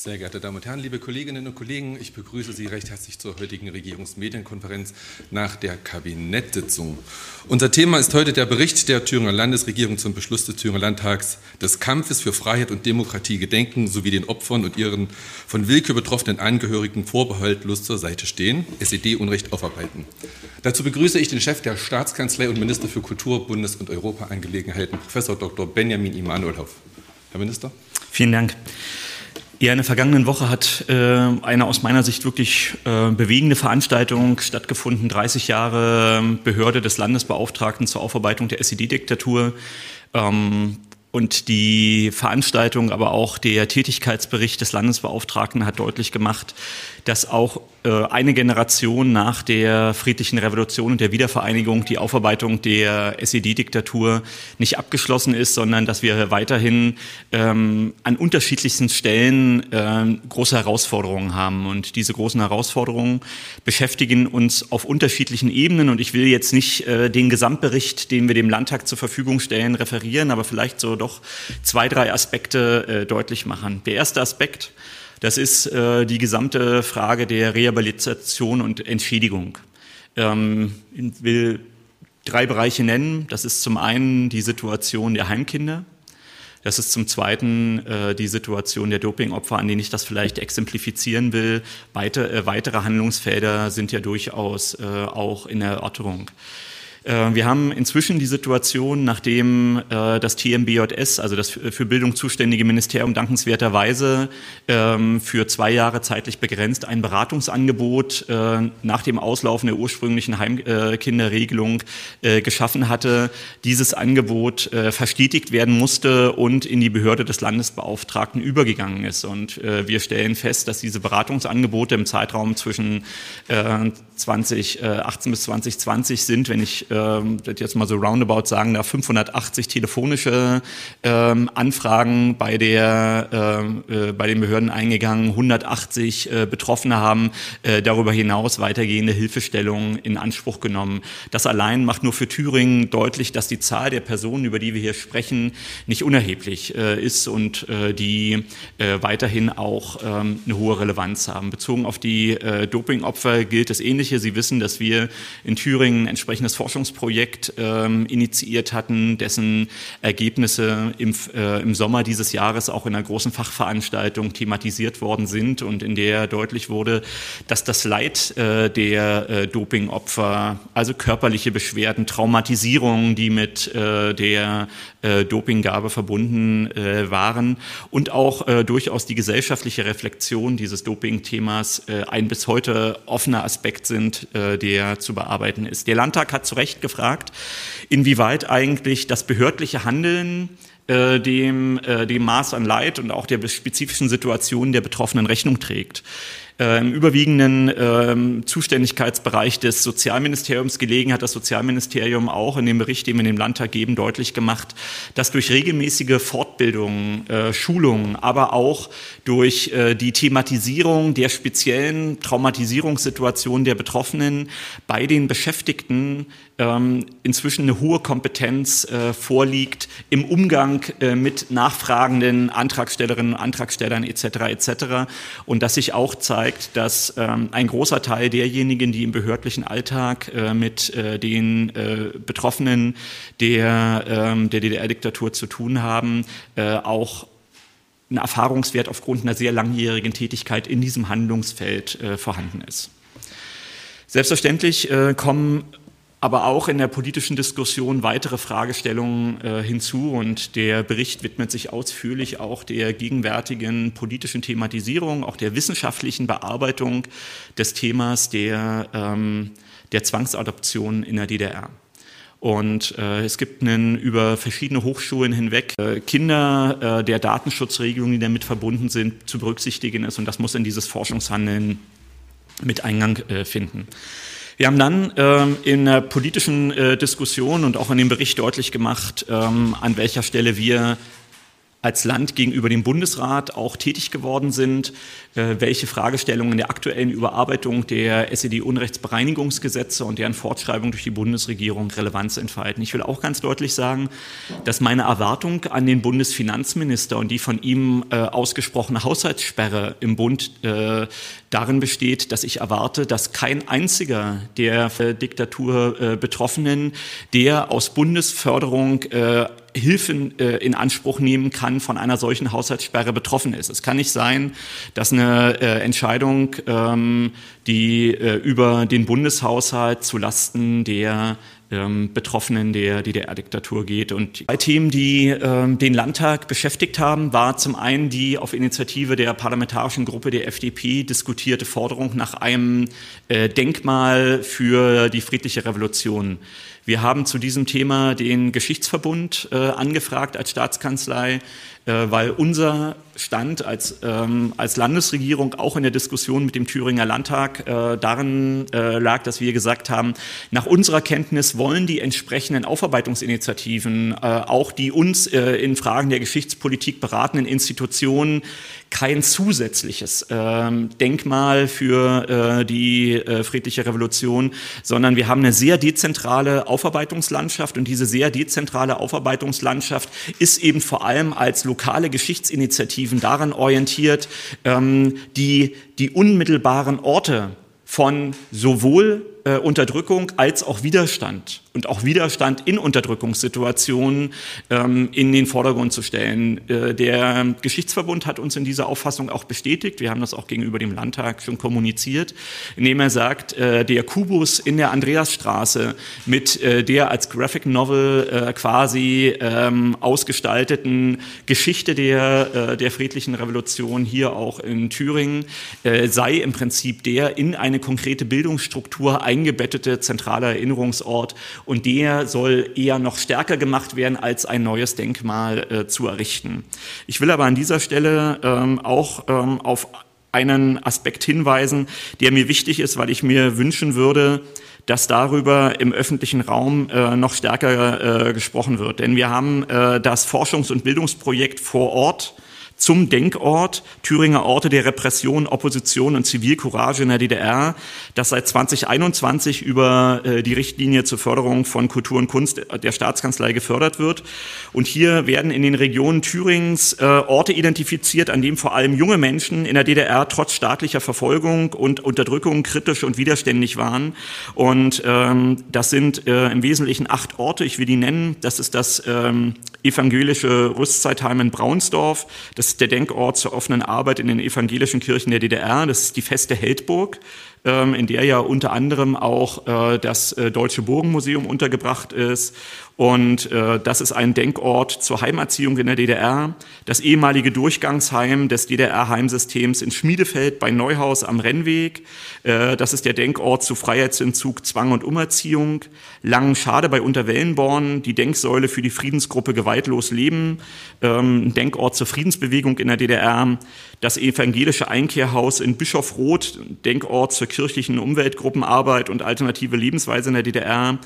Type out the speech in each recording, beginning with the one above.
Sehr geehrte Damen und Herren, liebe Kolleginnen und Kollegen, ich begrüße Sie recht herzlich zur heutigen Regierungsmedienkonferenz nach der Kabinettssitzung. Unser Thema ist heute der Bericht der Thüringer Landesregierung zum Beschluss des Thüringer Landtags des Kampfes für Freiheit und Demokratie gedenken sowie den Opfern und ihren von Willkür betroffenen Angehörigen vorbehaltlos zur Seite stehen, SED-Unrecht aufarbeiten. Dazu begrüße ich den Chef der Staatskanzlei und Minister für Kultur, Bundes- und Europaangelegenheiten, Professor Dr. Benjamin Immanuelhoff. Herr Minister. Vielen Dank. Ja, in der vergangenen Woche hat äh, eine aus meiner Sicht wirklich äh, bewegende Veranstaltung stattgefunden. 30 Jahre ähm, Behörde des Landesbeauftragten zur Aufarbeitung der SED-Diktatur. Ähm, und die Veranstaltung, aber auch der Tätigkeitsbericht des Landesbeauftragten hat deutlich gemacht, dass auch eine Generation nach der friedlichen Revolution und der Wiedervereinigung die Aufarbeitung der SED-Diktatur nicht abgeschlossen ist, sondern dass wir weiterhin ähm, an unterschiedlichsten Stellen äh, große Herausforderungen haben. Und diese großen Herausforderungen beschäftigen uns auf unterschiedlichen Ebenen. Und ich will jetzt nicht äh, den Gesamtbericht, den wir dem Landtag zur Verfügung stellen, referieren, aber vielleicht so doch zwei, drei Aspekte äh, deutlich machen. Der erste Aspekt, das ist äh, die gesamte Frage der Rehabilitation und Entschädigung. Ähm, ich will drei Bereiche nennen. Das ist zum einen die Situation der Heimkinder. Das ist zum Zweiten äh, die Situation der Dopingopfer, an denen ich das vielleicht exemplifizieren will. Weite, äh, weitere Handlungsfelder sind ja durchaus äh, auch in Erörterung. Äh, wir haben inzwischen die Situation, nachdem äh, das TMBJS, also das für Bildung zuständige Ministerium, dankenswerterweise ähm, für zwei Jahre zeitlich begrenzt ein Beratungsangebot äh, nach dem Auslaufen der ursprünglichen Heimkinderregelung geschaffen hatte, dieses Angebot verstetigt werden musste und in die Behörde des Landesbeauftragten übergegangen ist. Und wir stellen fest, dass diese Beratungsangebote im Zeitraum zwischen 2018 bis 2020 sind, wenn ich ähm, jetzt mal so roundabout sagen darf, 580 telefonische ähm, Anfragen bei, der, äh, äh, bei den Behörden eingegangen, 180 äh, Betroffene haben äh, darüber hinaus weitergehende Hilfestellungen in Anspruch genommen. Das allein macht nur für Thüringen deutlich, dass die Zahl der Personen, über die wir hier sprechen, nicht unerheblich äh, ist und äh, die weiterhin auch ähm, eine hohe Relevanz haben. Bezogen auf die Dopingopfer gilt das Ähnliche. Sie wissen, dass wir in Thüringen ein entsprechendes Forschungs Forschungsprojekt ähm, initiiert hatten, dessen Ergebnisse im, äh, im Sommer dieses Jahres auch in einer großen Fachveranstaltung thematisiert worden sind und in der deutlich wurde, dass das Leid äh, der äh, Dopingopfer, also körperliche Beschwerden, Traumatisierungen, die mit äh, der äh, Dopinggabe verbunden äh, waren und auch durchaus die gesellschaftliche Reflexion dieses Dopingthemas ein bis heute offener Aspekt sind, der zu bearbeiten ist. Der Landtag hat zu Recht Recht gefragt, inwieweit eigentlich das behördliche Handeln äh, dem, äh, dem Maß an Leid und auch der spezifischen Situation der Betroffenen Rechnung trägt äh, im überwiegenden äh, Zuständigkeitsbereich des Sozialministeriums gelegen, hat das Sozialministerium auch in dem Bericht, den wir dem Landtag geben, deutlich gemacht, dass durch regelmäßige Fortbildungen, äh, Schulungen, aber auch durch äh, die Thematisierung der speziellen Traumatisierungssituation der Betroffenen bei den Beschäftigten ähm, inzwischen eine hohe Kompetenz äh, vorliegt im Umgang äh, mit nachfragenden Antragstellerinnen und Antragstellern etc. etc. Und dass sich auch zeigt, dass ähm, ein großer Teil derjenigen, die im behördlichen Alltag äh, mit äh, den äh, Betroffenen der, ähm, der DDR-Diktatur zu tun haben, äh, auch ein Erfahrungswert aufgrund einer sehr langjährigen Tätigkeit in diesem Handlungsfeld vorhanden ist. Selbstverständlich kommen aber auch in der politischen Diskussion weitere Fragestellungen äh, hinzu und der Bericht widmet sich ausführlich auch der gegenwärtigen politischen Thematisierung, auch der wissenschaftlichen Bearbeitung des Themas der, ähm, der Zwangsadoption in der DDR. Und äh, es gibt einen, über verschiedene Hochschulen hinweg äh, Kinder äh, der Datenschutzregelungen, die damit verbunden sind, zu berücksichtigen ist. Und das muss in dieses Forschungshandeln mit Eingang äh, finden. Wir haben dann ähm, in der politischen äh, Diskussion und auch in dem Bericht deutlich gemacht, ähm, an welcher Stelle wir als Land gegenüber dem Bundesrat auch tätig geworden sind, äh, welche Fragestellungen der aktuellen Überarbeitung der SED-Unrechtsbereinigungsgesetze und deren Fortschreibung durch die Bundesregierung Relevanz entfalten. Ich will auch ganz deutlich sagen, dass meine Erwartung an den Bundesfinanzminister und die von ihm äh, ausgesprochene Haushaltssperre im Bund äh, darin besteht, dass ich erwarte, dass kein einziger der Diktatur Betroffenen, der aus Bundesförderung Hilfen äh, in Anspruch nehmen kann, von einer solchen Haushaltssperre betroffen ist. Es kann nicht sein, dass eine äh, Entscheidung, ähm, die äh, über den Bundeshaushalt zu Lasten der ähm, Betroffenen der DDR-Diktatur geht. Und zwei Themen, die ähm, den Landtag beschäftigt haben, war zum einen die auf Initiative der parlamentarischen Gruppe der FDP diskutierte Forderung nach einem äh, Denkmal für die friedliche Revolution. Wir haben zu diesem Thema den Geschichtsverbund äh, angefragt als Staatskanzlei, weil unser Stand als, ähm, als Landesregierung auch in der Diskussion mit dem Thüringer Landtag äh, darin äh, lag, dass wir gesagt haben, nach unserer Kenntnis wollen die entsprechenden Aufarbeitungsinitiativen, äh, auch die uns äh, in Fragen der Geschichtspolitik beratenden Institutionen, kein zusätzliches ähm, Denkmal für äh, die äh, friedliche Revolution, sondern wir haben eine sehr dezentrale Aufarbeitungslandschaft und diese sehr dezentrale Aufarbeitungslandschaft ist eben vor allem als lokale Geschichtsinitiative Initiativen daran orientiert, ähm, die, die unmittelbaren Orte von sowohl äh, Unterdrückung als auch Widerstand und auch Widerstand in Unterdrückungssituationen ähm, in den Vordergrund zu stellen. Äh, der Geschichtsverbund hat uns in dieser Auffassung auch bestätigt. Wir haben das auch gegenüber dem Landtag schon kommuniziert, indem er sagt, äh, der Kubus in der Andreasstraße mit äh, der als Graphic Novel äh, quasi ähm, ausgestalteten Geschichte der, äh, der friedlichen Revolution hier auch in Thüringen sei im Prinzip der in eine konkrete Bildungsstruktur eingebettete zentrale Erinnerungsort und der soll eher noch stärker gemacht werden, als ein neues Denkmal äh, zu errichten. Ich will aber an dieser Stelle ähm, auch ähm, auf einen Aspekt hinweisen, der mir wichtig ist, weil ich mir wünschen würde, dass darüber im öffentlichen Raum äh, noch stärker äh, gesprochen wird. Denn wir haben äh, das Forschungs- und Bildungsprojekt vor Ort zum Denkort Thüringer Orte der Repression, Opposition und Zivilcourage in der DDR, das seit 2021 über äh, die Richtlinie zur Förderung von Kultur und Kunst der Staatskanzlei gefördert wird. Und hier werden in den Regionen Thürings äh, Orte identifiziert, an denen vor allem junge Menschen in der DDR trotz staatlicher Verfolgung und Unterdrückung kritisch und widerständig waren. Und ähm, das sind äh, im Wesentlichen acht Orte. Ich will die nennen. Das ist das ähm, evangelische Rüstzeitheim in Braunsdorf. Das ist der Denkort zur offenen Arbeit in den evangelischen Kirchen der DDR. Das ist die Feste Heldburg, ähm, in der ja unter anderem auch äh, das äh, Deutsche Burgenmuseum untergebracht ist und äh, das ist ein Denkort zur Heimerziehung in der DDR. Das ehemalige Durchgangsheim des DDR-Heimsystems in Schmiedefeld bei Neuhaus am Rennweg. Äh, das ist der Denkort zu Freiheitsentzug, Zwang und Umerziehung. Langenschade bei Unterwellenborn, die Denksäule für die Friedensgruppe Gewaltlos Leben. Ähm, Denkort zur Friedensbewegung in der DDR. Das evangelische Einkehrhaus in Bischofroth, Denkort zur kirchlichen Umweltgruppenarbeit und alternative Lebensweise in der DDR.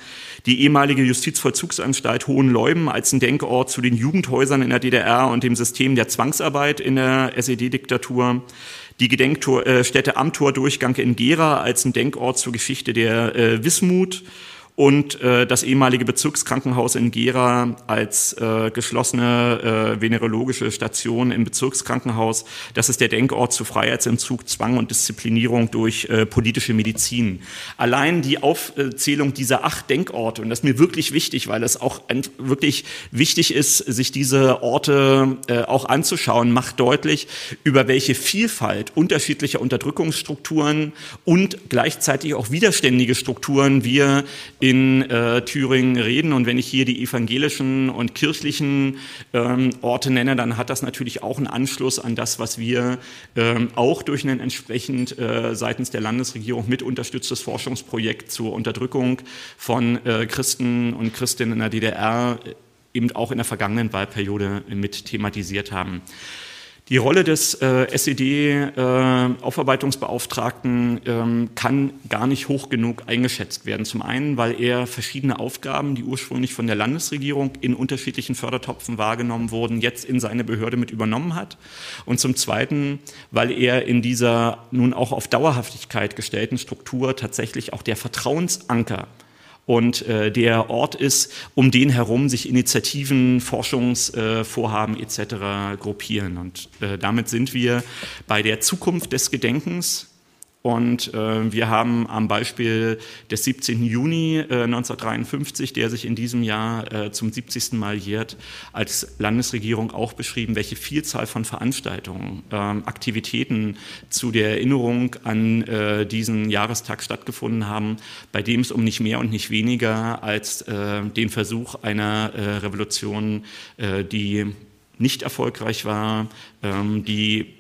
Die ehemalige Justizvollzugs Volksanstalt Hohenleuben als ein Denkort zu den Jugendhäusern in der DDR und dem System der Zwangsarbeit in der SED-Diktatur. Die Gedenkstätte äh, am Tordurchgang in Gera als ein Denkort zur Geschichte der äh, Wismut und äh, das ehemalige Bezirkskrankenhaus in Gera als äh, geschlossene äh, venerologische Station im Bezirkskrankenhaus. Das ist der Denkort zu Freiheitsentzug, Zwang und Disziplinierung durch äh, politische Medizin. Allein die Aufzählung dieser acht Denkorte, und das ist mir wirklich wichtig, weil es auch wirklich wichtig ist, sich diese Orte äh, auch anzuschauen, macht deutlich, über welche Vielfalt unterschiedlicher Unterdrückungsstrukturen und gleichzeitig auch widerständige Strukturen wir in äh, Thüringen reden. Und wenn ich hier die evangelischen und kirchlichen ähm, Orte nenne, dann hat das natürlich auch einen Anschluss an das, was wir ähm, auch durch ein entsprechend äh, seitens der Landesregierung mit unterstütztes Forschungsprojekt zur Unterdrückung von äh, Christen und Christinnen in der DDR eben auch in der vergangenen Wahlperiode mit thematisiert haben. Die Rolle des äh, SED-Aufarbeitungsbeauftragten äh, ähm, kann gar nicht hoch genug eingeschätzt werden. Zum einen, weil er verschiedene Aufgaben, die ursprünglich von der Landesregierung in unterschiedlichen Fördertopfen wahrgenommen wurden, jetzt in seine Behörde mit übernommen hat. Und zum zweiten, weil er in dieser nun auch auf Dauerhaftigkeit gestellten Struktur tatsächlich auch der Vertrauensanker und äh, der Ort ist, um den herum sich Initiativen, Forschungsvorhaben äh, etc. gruppieren. Und äh, damit sind wir bei der Zukunft des Gedenkens und äh, wir haben am Beispiel des 17. Juni äh, 1953, der sich in diesem Jahr äh, zum 70. Mal jährt, als Landesregierung auch beschrieben, welche Vielzahl von Veranstaltungen, ähm, Aktivitäten zu der Erinnerung an äh, diesen Jahrestag stattgefunden haben, bei dem es um nicht mehr und nicht weniger als äh, den Versuch einer äh, Revolution, äh, die nicht erfolgreich war, ähm, die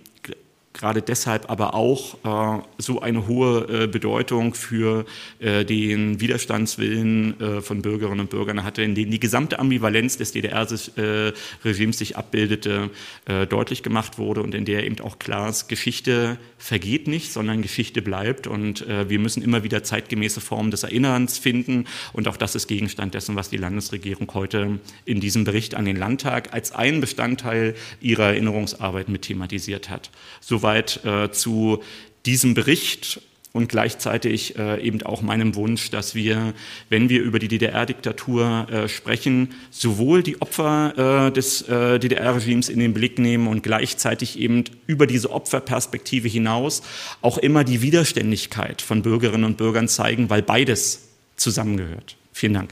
gerade deshalb aber auch äh, so eine hohe äh, Bedeutung für äh, den Widerstandswillen äh, von Bürgerinnen und Bürgern. Hatte, in denen die gesamte Ambivalenz des DDR-Regimes sich abbildete, äh, deutlich gemacht wurde und in der eben auch klar ist, Geschichte vergeht nicht, sondern Geschichte bleibt. Und äh, wir müssen immer wieder zeitgemäße Formen des Erinnerns finden. Und auch das ist Gegenstand dessen, was die Landesregierung heute in diesem Bericht an den Landtag als einen Bestandteil ihrer Erinnerungsarbeit mit thematisiert hat. So soweit äh, zu diesem Bericht und gleichzeitig äh, eben auch meinem Wunsch, dass wir, wenn wir über die DDR-Diktatur äh, sprechen, sowohl die Opfer äh, des äh, DDR-Regimes in den Blick nehmen und gleichzeitig eben über diese Opferperspektive hinaus auch immer die Widerständigkeit von Bürgerinnen und Bürgern zeigen, weil beides zusammengehört. Vielen Dank.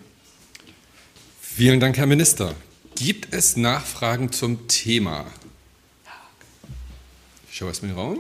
Vielen Dank, Herr Minister. Gibt es Nachfragen zum Thema? Schau erst mal in den Raum.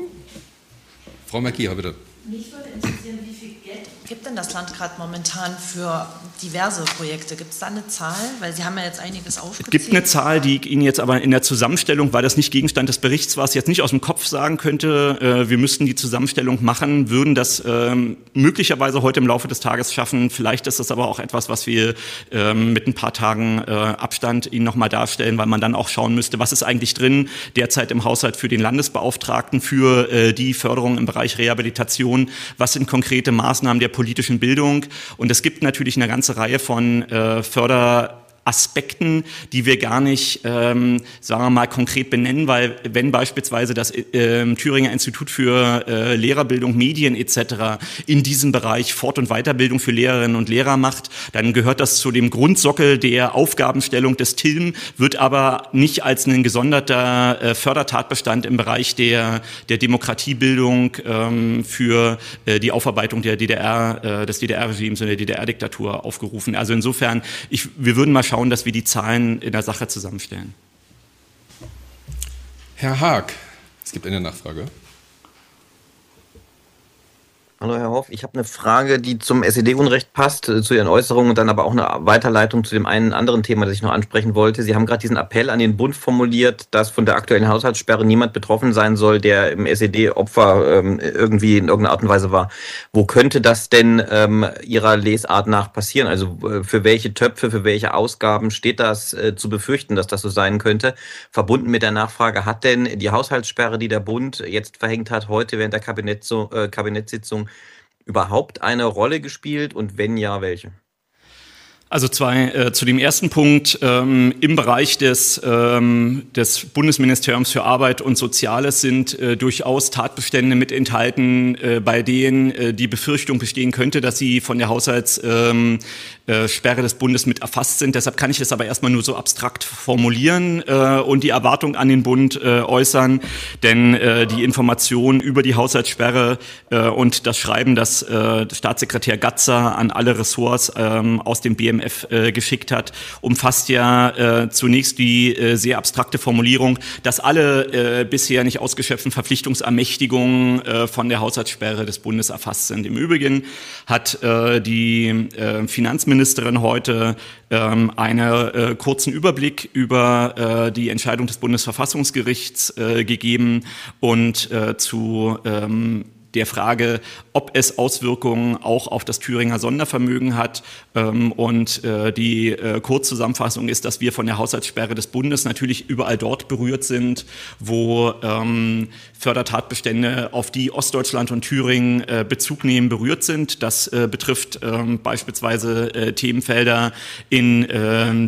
Frau Markier, bitte. Mich würde interessieren, wie viel Geld gibt denn das Land gerade momentan für diverse Projekte? Gibt es da eine Zahl? Weil Sie haben ja jetzt einiges aufgezählt. Es gibt eine Zahl, die ich Ihnen jetzt aber in der Zusammenstellung, weil das nicht Gegenstand des Berichts war, jetzt nicht aus dem Kopf sagen könnte. Äh, wir müssten die Zusammenstellung machen, würden das ähm, möglicherweise heute im Laufe des Tages schaffen. Vielleicht ist das aber auch etwas, was wir ähm, mit ein paar Tagen äh, Abstand Ihnen nochmal darstellen, weil man dann auch schauen müsste, was ist eigentlich drin derzeit im Haushalt für den Landesbeauftragten für äh, die Förderung im Bereich Rehabilitation. Was sind konkrete Maßnahmen der politischen Bildung. Und es gibt natürlich eine ganze Reihe von äh, Förder Aspekten, die wir gar nicht, ähm, sagen wir mal, konkret benennen, weil wenn beispielsweise das äh, Thüringer Institut für äh, Lehrerbildung, Medien etc. in diesem Bereich Fort- und Weiterbildung für Lehrerinnen und Lehrer macht, dann gehört das zu dem Grundsockel der Aufgabenstellung des TILM, wird aber nicht als ein gesonderter äh, Fördertatbestand im Bereich der, der Demokratiebildung ähm, für äh, die Aufarbeitung der DDR, äh, des DDR-Regimes und der DDR-Diktatur aufgerufen. Also insofern, ich, wir würden mal schauen, dass wir die Zahlen in der Sache zusammenstellen. Herr Haag, es gibt eine Nachfrage. Hallo Herr Hoff, ich habe eine Frage, die zum SED-Unrecht passt, äh, zu Ihren Äußerungen und dann aber auch eine Weiterleitung zu dem einen anderen Thema, das ich noch ansprechen wollte. Sie haben gerade diesen Appell an den Bund formuliert, dass von der aktuellen Haushaltssperre niemand betroffen sein soll, der im SED Opfer ähm, irgendwie in irgendeiner Art und Weise war. Wo könnte das denn ähm, Ihrer Lesart nach passieren? Also äh, für welche Töpfe, für welche Ausgaben steht das äh, zu befürchten, dass das so sein könnte? Verbunden mit der Nachfrage, hat denn die Haushaltssperre, die der Bund jetzt verhängt hat, heute während der äh, Kabinettssitzung überhaupt eine Rolle gespielt und wenn ja, welche? Also zwei äh, zu dem ersten Punkt ähm, im Bereich des ähm, des Bundesministeriums für Arbeit und Soziales sind äh, durchaus Tatbestände mit enthalten, äh, bei denen äh, die Befürchtung bestehen könnte, dass sie von der Haushaltssperre ähm, äh, des Bundes mit erfasst sind. Deshalb kann ich das aber erstmal nur so abstrakt formulieren äh, und die Erwartung an den Bund äußern, denn die Information über die Haushaltssperre und das Schreiben, das Staatssekretär Gatzer an alle Ressorts äh, aus dem BMF BMF äh, geschickt hat, umfasst ja äh, zunächst die äh, sehr abstrakte Formulierung, dass alle äh, bisher nicht ausgeschöpften Verpflichtungsermächtigungen äh, von der Haushaltssperre des Bundes erfasst sind. Im Übrigen hat äh, die äh, Finanzministerin heute ähm, einen äh, kurzen Überblick über äh, die Entscheidung des Bundesverfassungsgerichts äh, gegeben und äh, zu ähm, der Frage, ob es Auswirkungen auch auf das Thüringer Sondervermögen hat. Ähm, und äh, die äh, Kurzzusammenfassung ist, dass wir von der Haushaltssperre des Bundes natürlich überall dort berührt sind, wo ähm, Fördertatbestände, auf die Ostdeutschland und Thüringen äh, Bezug nehmen, berührt sind. Das betrifft ähm, beispielsweise Themenfelder in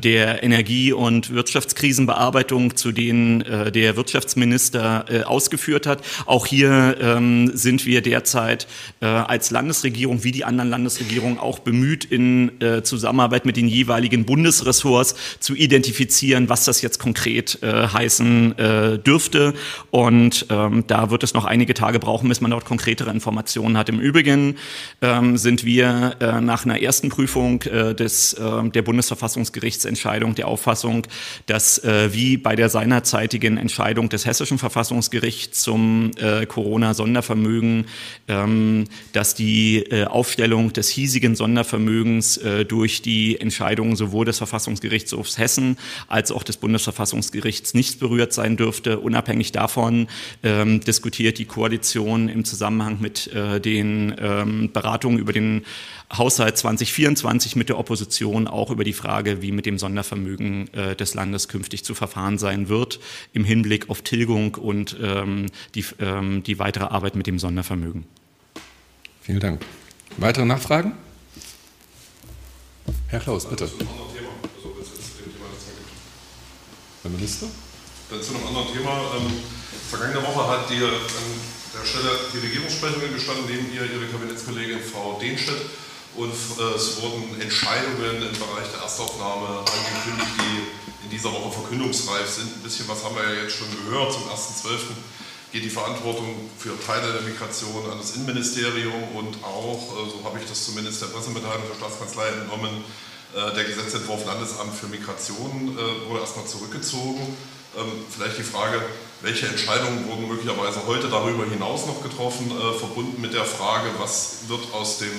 der Energie- und Wirtschaftskrisenbearbeitung, zu denen der Wirtschaftsminister ausgeführt hat. Auch hier sind wir wir derzeit äh, als Landesregierung wie die anderen Landesregierungen auch bemüht, in äh, Zusammenarbeit mit den jeweiligen Bundesressorts zu identifizieren, was das jetzt konkret äh, heißen äh, dürfte. Und ähm, da wird es noch einige Tage brauchen, bis man dort konkretere Informationen hat. Im Übrigen ähm, sind wir äh, nach einer ersten Prüfung äh, des, äh, der Bundesverfassungsgerichtsentscheidung der Auffassung, dass äh, wie bei der seinerzeitigen Entscheidung des Hessischen Verfassungsgerichts zum äh, Corona-Sondervermögen ähm, dass die äh, Aufstellung des hiesigen Sondervermögens äh, durch die Entscheidungen sowohl des Verfassungsgerichtshofs Hessen als auch des Bundesverfassungsgerichts nicht berührt sein dürfte. Unabhängig davon ähm, diskutiert die Koalition im Zusammenhang mit äh, den ähm, Beratungen über den Haushalt 2024 mit der Opposition auch über die Frage, wie mit dem Sondervermögen des Landes künftig zu verfahren sein wird, im Hinblick auf Tilgung und die, die weitere Arbeit mit dem Sondervermögen. Vielen Dank. Weitere Nachfragen? Herr Klaus, bitte. Herr Minister? Dann zu einem anderen Thema. Ähm, vergangene Woche hat die, an der Stelle die Regierungssprecherin gestanden, neben ihr ihre Kabinettskollegin Frau Dehnstedt und äh, es wurden Entscheidungen im Bereich der Erstaufnahme angekündigt, die in dieser Woche verkündungsreif sind. Ein bisschen was haben wir ja jetzt schon gehört. Zum 1.12. geht die Verantwortung für Teile der Migration an das Innenministerium und auch, äh, so habe ich das zumindest der Pressemitteilung der Staatskanzlei entnommen, äh, der Gesetzentwurf Landesamt für Migration wurde erstmal zurückgezogen. Ähm, vielleicht die Frage, welche Entscheidungen wurden möglicherweise heute darüber hinaus noch getroffen, verbunden mit der Frage, was wird aus dem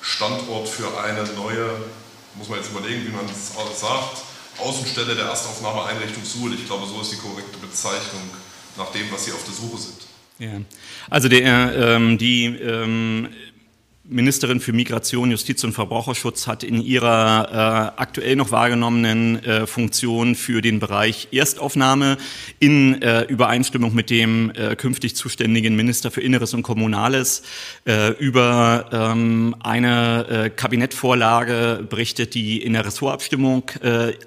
Standort für eine neue, muss man jetzt überlegen, wie man es sagt, Außenstelle der Erstaufnahmeeinrichtung Suhl. Ich glaube, so ist die korrekte Bezeichnung nach dem, was Sie auf der Suche sind. Ja. Also der, ähm, die ähm, Ministerin für Migration, Justiz und Verbraucherschutz hat in ihrer äh, aktuell noch wahrgenommenen äh, Funktion für den Bereich Erstaufnahme in äh, Übereinstimmung mit dem äh, künftig zuständigen Minister für Inneres und Kommunales äh, über ähm, eine äh, Kabinettvorlage berichtet, die in der Ressortabstimmung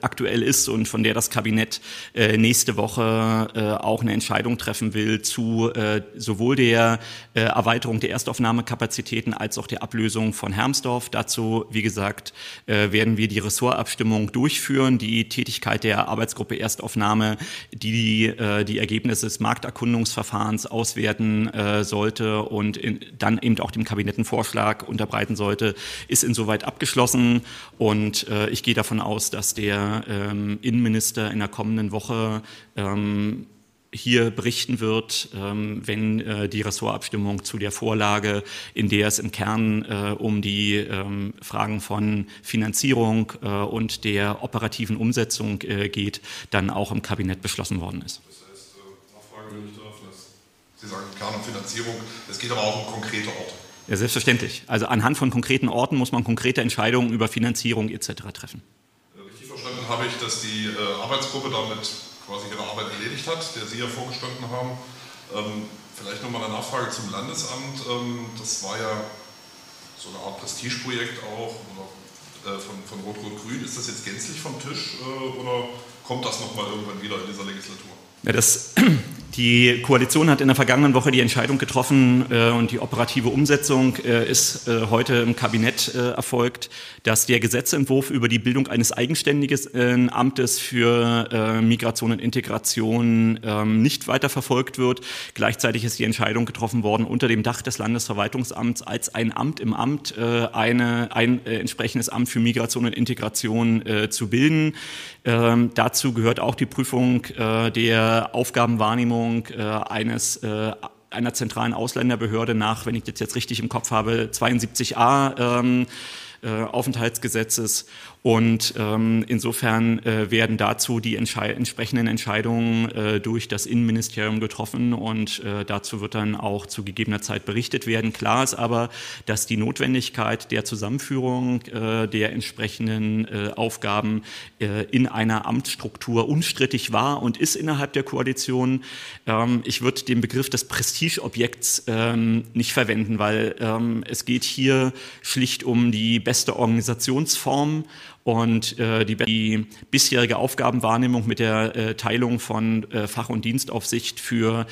aktuell ist und von der das Kabinett nächste Woche auch eine Entscheidung treffen will zu sowohl der Erweiterung der Erstaufnahmekapazitäten als auch der Ablösung von Hermsdorf. Dazu, wie gesagt, äh, werden wir die Ressortabstimmung durchführen, die Tätigkeit der Arbeitsgruppe Erstaufnahme, die äh, die Ergebnisse des Markterkundungsverfahrens auswerten äh, sollte und dann eben auch dem Kabinett einen Vorschlag unterbreiten sollte, ist insoweit abgeschlossen. Und ich gehe davon aus, dass der ähm, Innenminister in der kommenden Woche ähm, hier berichten wird, ähm, wenn äh, die Ressortabstimmung zu der Vorlage, in der es im Kern äh, um die ähm, Fragen von Finanzierung äh, und der operativen Umsetzung geht, dann auch im Kabinett beschlossen worden ist. Das heißt, Nachfrage, wenn ich darf, Sie sagen Kern und Finanzierung, es geht aber auch um konkrete Orte. Ja, selbstverständlich. Also anhand von konkreten Orten muss man konkrete Entscheidungen über Finanzierung etc. treffen. Richtig verstanden habe ich, dass die Arbeitsgruppe damit quasi ihre Arbeit erledigt hat, der Sie ja vorgestanden haben. Ähm, vielleicht nochmal eine Nachfrage zum Landesamt. Ähm, das war ja so eine Art Prestigeprojekt auch oder, äh, von, von Rot-Rot-Grün. Ist das jetzt gänzlich vom Tisch äh, oder kommt das nochmal irgendwann wieder in dieser Legislatur? Ja, das die Koalition hat in der vergangenen Woche die Entscheidung getroffen äh, und die operative Umsetzung äh, ist äh, heute im Kabinett äh, erfolgt, dass der Gesetzentwurf über die Bildung eines eigenständigen äh, Amtes für äh, Migration und Integration ähm, nicht weiter verfolgt wird. Gleichzeitig ist die Entscheidung getroffen worden, unter dem Dach des Landesverwaltungsamts als ein Amt im Amt eine, ein entsprechendes Amt für Migration und Integration zu bilden. Ähm, dazu gehört auch die Prüfung der Aufgabenwahrnehmung Einführung äh, eines äh, einer zentralen Ausländerbehörde nach, wenn ich das jetzt richtig im Kopf habe, 72a ähm, äh, Aufenthaltsgesetzes Und ähm, insofern äh, werden dazu die Entschei entsprechenden Entscheidungen äh, durch das Innenministerium getroffen und äh, dazu wird dann auch zu gegebener Zeit berichtet werden. Klar ist aber, dass die Notwendigkeit der Zusammenführung äh, der entsprechenden äh, Aufgaben äh, in einer Amtsstruktur unstrittig war und ist innerhalb der Koalition. Ähm, ich würde den Begriff des Prestigeobjekts ähm, nicht verwenden, weil ähm, es geht hier schlicht um die beste Organisationsform und äh, die, die, bisherige Aufgabenwahrnehmung mit der äh, Teilung von äh, Fach- und Dienstaufsicht für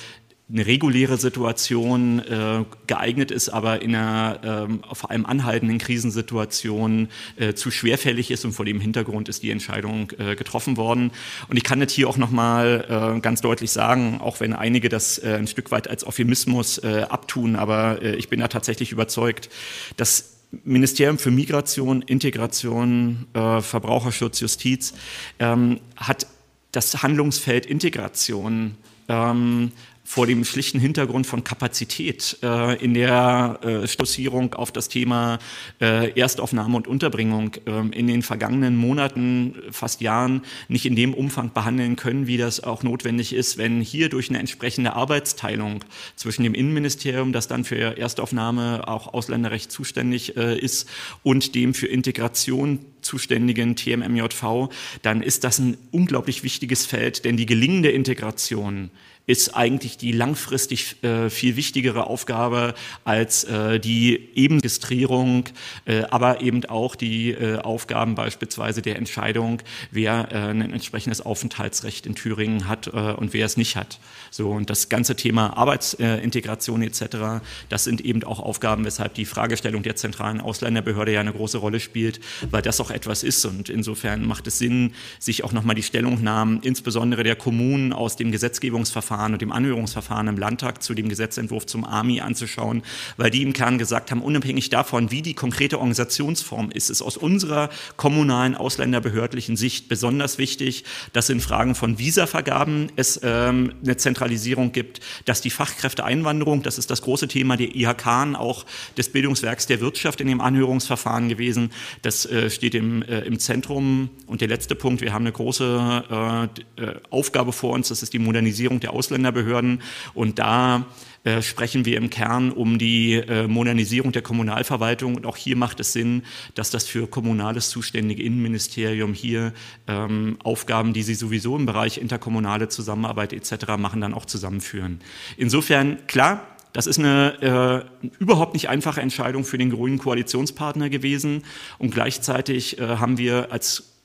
eine reguläre Situation äh, geeignet ist, aber in einer ähm, vor allem anhaltenden Krisensituation äh, zu schwerfällig ist und vor dem Hintergrund ist die Entscheidung äh, getroffen worden. Und ich kann das hier auch nochmal äh, ganz deutlich sagen, auch wenn einige das äh, ein Stück weit als Euphemismus äh, abtun, aber äh, ich bin da tatsächlich überzeugt, dass Ministerium für Migration, Integration, äh, Verbraucherschutz, Justiz ähm, hat das Handlungsfeld Integration ähm, vor dem schlichten Hintergrund von Kapazität äh, in der äh, Stoßierung auf das Thema äh, Erstaufnahme und Unterbringung äh, in den vergangenen Monaten, fast Jahren nicht in dem Umfang behandeln können, wie das auch notwendig ist, wenn hier durch eine entsprechende Arbeitsteilung zwischen dem Innenministerium, das dann für Erstaufnahme auch Ausländerrecht zuständig äh, ist, und dem für Integration zuständigen TMMJV, dann ist das ein unglaublich wichtiges Feld, denn die gelingende Integration ist eigentlich die langfristig äh, viel wichtigere Aufgabe als äh, die Ebenregistrierung, äh, aber eben auch die äh, Aufgaben beispielsweise der Entscheidung, wer äh, ein entsprechendes Aufenthaltsrecht in Thüringen hat äh, und wer es nicht hat. So und das ganze Thema Arbeitsintegration etc. Das sind eben auch Aufgaben, weshalb die Fragestellung der zentralen Ausländerbehörde ja eine große Rolle spielt, weil das auch etwas ist und insofern macht es Sinn, sich auch nochmal die Stellungnahmen insbesondere der Kommunen aus dem Gesetzgebungsverfahren Verfahren und dem Anhörungsverfahren im Landtag zu dem Gesetzentwurf zum AMI anzuschauen, weil die im Kern gesagt haben, unabhängig davon, wie die konkrete Organisationsform ist, ist aus unserer kommunalen ausländerbehördlichen Sicht besonders wichtig, dass in Fragen von Visavergaben es ähm, eine Zentralisierung gibt, dass die Fachkräfteeinwanderung, das ist das große Thema der IHK, auch des Bildungswerks der Wirtschaft in dem Anhörungsverfahren gewesen, das äh, steht im, äh, im Zentrum. Und der letzte Punkt, wir haben eine große äh, äh Aufgabe vor uns, das ist die Modernisierung der Ausländerbehörden. Ausländerbehörden. Und da äh, sprechen wir im Kern um die äh, Modernisierung der Kommunalverwaltung. Und auch hier macht es Sinn, dass das für kommunales zuständige Innenministerium hier ähm, Aufgaben, die sie sowieso im Bereich interkommunale Zusammenarbeit etc. machen, dann auch zusammenführen. Insofern, klar, das ist eine äh, überhaupt nicht einfache Entscheidung für den grünen Koalitionspartner gewesen. Und gleichzeitig äh, haben wir als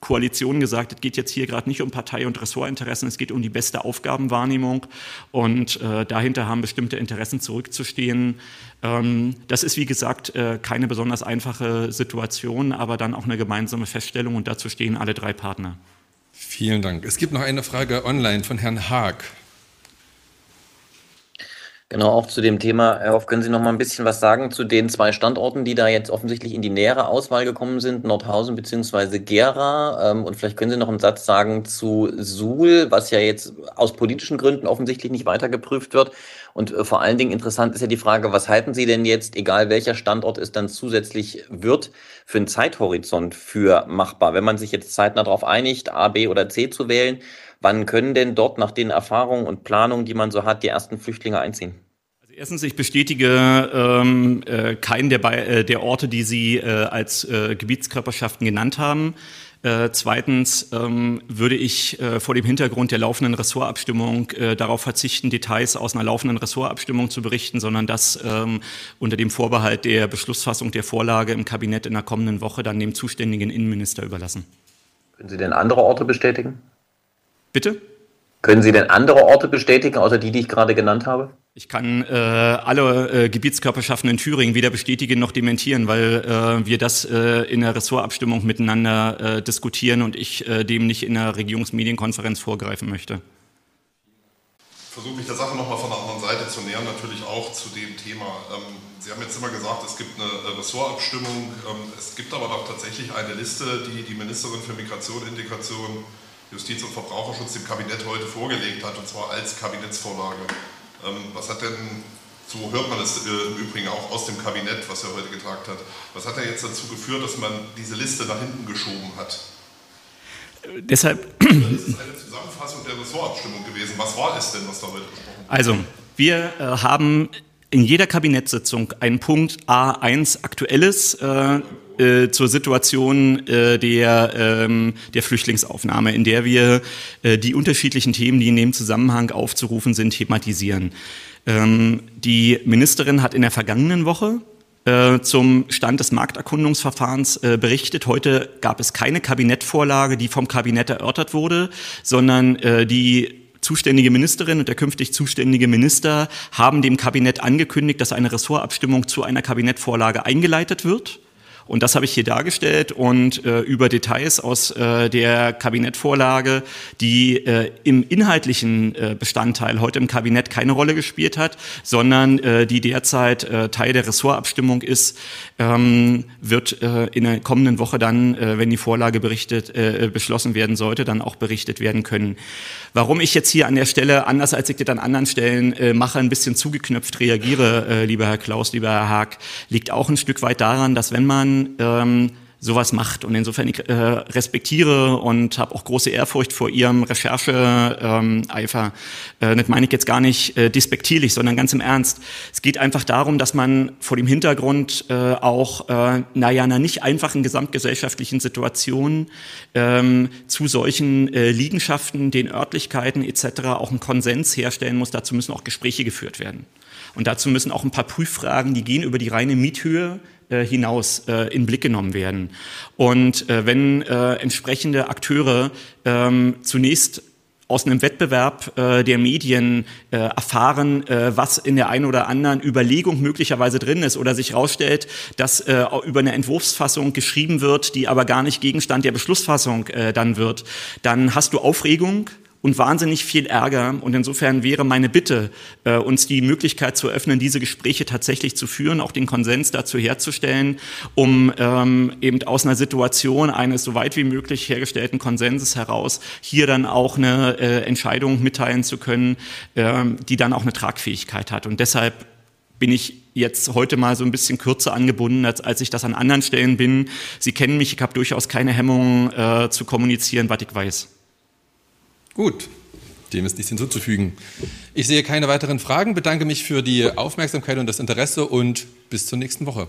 Koalition gesagt, es geht jetzt hier gerade nicht um Partei- und Ressortinteressen, es geht um die beste Aufgabenwahrnehmung und äh, dahinter haben bestimmte Interessen zurückzustehen. Ähm, das ist, wie gesagt, äh, keine besonders einfache Situation, aber dann auch eine gemeinsame Feststellung und dazu stehen alle drei Partner. Vielen Dank. Es gibt noch eine Frage online von Herrn Haag. Genau, auch zu dem Thema, Herr Hoff, können Sie noch mal ein bisschen was sagen zu den zwei Standorten, die da jetzt offensichtlich in die nähere Auswahl gekommen sind, Nordhausen bzw. Gera? Ähm, und vielleicht können Sie noch einen Satz sagen zu Suhl, was ja jetzt aus politischen Gründen offensichtlich nicht weiter geprüft wird. Und äh, vor allen Dingen interessant ist ja die Frage, was halten Sie denn jetzt, egal welcher Standort es dann zusätzlich wird, für einen Zeithorizont für machbar? Wenn man sich jetzt zeitnah darauf einigt, A, B oder C zu wählen, Wann können denn dort nach den Erfahrungen und Planungen, die man so hat, die ersten Flüchtlinge einziehen? Also erstens, ich bestätige ähm, äh, keinen der, äh, der Orte, die Sie äh, als äh, Gebietskörperschaften genannt haben. Äh, zweitens ähm, würde ich äh, vor dem Hintergrund der laufenden Ressortabstimmung äh, darauf verzichten, Details aus einer laufenden Ressortabstimmung zu berichten, sondern das ähm, unter dem Vorbehalt der Beschlussfassung der Vorlage im Kabinett in der kommenden Woche dann dem zuständigen Innenminister überlassen. Können Sie denn andere Orte bestätigen? Bitte? Können Sie denn andere Orte bestätigen, außer die, die ich gerade genannt habe? Ich kann äh, alle äh, Gebietskörperschaften in Thüringen weder bestätigen noch dementieren, weil äh, wir das äh, in der Ressortabstimmung miteinander äh, diskutieren und ich äh, dem nicht in der Regierungsmedienkonferenz vorgreifen möchte. Versuche mich der Sache nochmal von der anderen Seite zu nähern, natürlich auch zu dem Thema. Ähm, Sie haben jetzt immer gesagt, es gibt eine Ressortabstimmung. Ähm, es gibt aber doch tatsächlich eine Liste, die die Ministerin für Migration, Integration Justiz- und Verbraucherschutz dem Kabinett heute vorgelegt hat, und zwar als Kabinettsvorlage. Ähm, was hat denn So hört man es äh, im Übrigen auch aus dem Kabinett, was er heute getagt hat. Was hat er jetzt dazu geführt, dass man diese Liste nach hinten geschoben hat? Deshalb. Das ist eine Zusammenfassung der Ressortabstimmung gewesen. Was war es denn, was da heute besprochen wurde? Also, wir äh, haben in jeder Kabinettssitzung einen Punkt A1 Aktuelles äh, äh, zur Situation äh, der, ähm, der Flüchtlingsaufnahme, in der wir äh, die unterschiedlichen Themen, die in dem Zusammenhang aufzurufen sind, thematisieren. Ähm, die Ministerin hat in der vergangenen Woche äh, zum Stand des Markterkundungsverfahrens äh, berichtet. Heute gab es keine Kabinettvorlage, die vom Kabinett erörtert wurde, sondern äh, die zuständige Ministerin und der künftig zuständige Minister haben dem Kabinett angekündigt, dass eine Ressortabstimmung zu einer Kabinettvorlage eingeleitet wird. Und das habe ich hier dargestellt und äh, über Details aus äh, der Kabinettvorlage, die äh, im inhaltlichen äh, Bestandteil heute im Kabinett keine Rolle gespielt hat, sondern äh, die derzeit äh, Teil der Ressortabstimmung ist, ähm, wird äh, in der kommenden Woche dann, äh, wenn die Vorlage berichtet, äh, beschlossen werden sollte, dann auch berichtet werden können. Warum ich jetzt hier an der Stelle, anders als ich das an anderen Stellen äh, mache, ein bisschen zugeknöpft reagiere, äh, lieber Herr Klaus, lieber Herr Haag, liegt auch ein Stück weit daran, dass wenn man ähm, sowas macht. Und insofern ich äh, respektiere und habe auch große Ehrfurcht vor ihrem Rechercheeifer. Ähm, äh, das meine ich jetzt gar nicht äh, despektierlich, sondern ganz im Ernst. Es geht einfach darum, dass man vor dem Hintergrund äh, auch, äh, naja, einer nicht einfachen gesamtgesellschaftlichen Situation ähm, zu solchen äh, Liegenschaften, den Örtlichkeiten etc. auch einen Konsens herstellen muss. Dazu müssen auch Gespräche geführt werden. Und dazu müssen auch ein paar Prüffragen, die gehen über die reine Miethöhe äh, hinaus äh, in Blick genommen werden. Und äh, wenn äh, entsprechende Akteure ähm, zunächst aus einem Wettbewerb äh, der Medien äh, erfahren, äh, was in der einen oder anderen Überlegung möglicherweise drin ist oder sich herausstellt, dass äh, über eine Entwurfsfassung geschrieben wird, die aber gar nicht Gegenstand der Beschlussfassung äh, dann wird, dann hast du Aufregung, und wahnsinnig viel Ärger. Und insofern wäre meine Bitte, äh, uns die Möglichkeit zu eröffnen, diese Gespräche tatsächlich zu führen, auch den Konsens dazu herzustellen, um ähm, eben aus einer Situation eines so weit wie möglich hergestellten Konsenses heraus hier dann auch eine äh, Entscheidung mitteilen zu können, äh, die dann auch eine Tragfähigkeit hat. Und deshalb bin ich jetzt heute mal so ein bisschen kürzer angebunden, als, als ich das an anderen Stellen bin. Sie kennen mich, ich habe durchaus keine Hemmungen äh, zu kommunizieren, was ich weiß. Gut, dem ist nichts hinzuzufügen. Ich sehe keine weiteren Fragen, bedanke mich für die Aufmerksamkeit und das Interesse und bis zur nächsten Woche.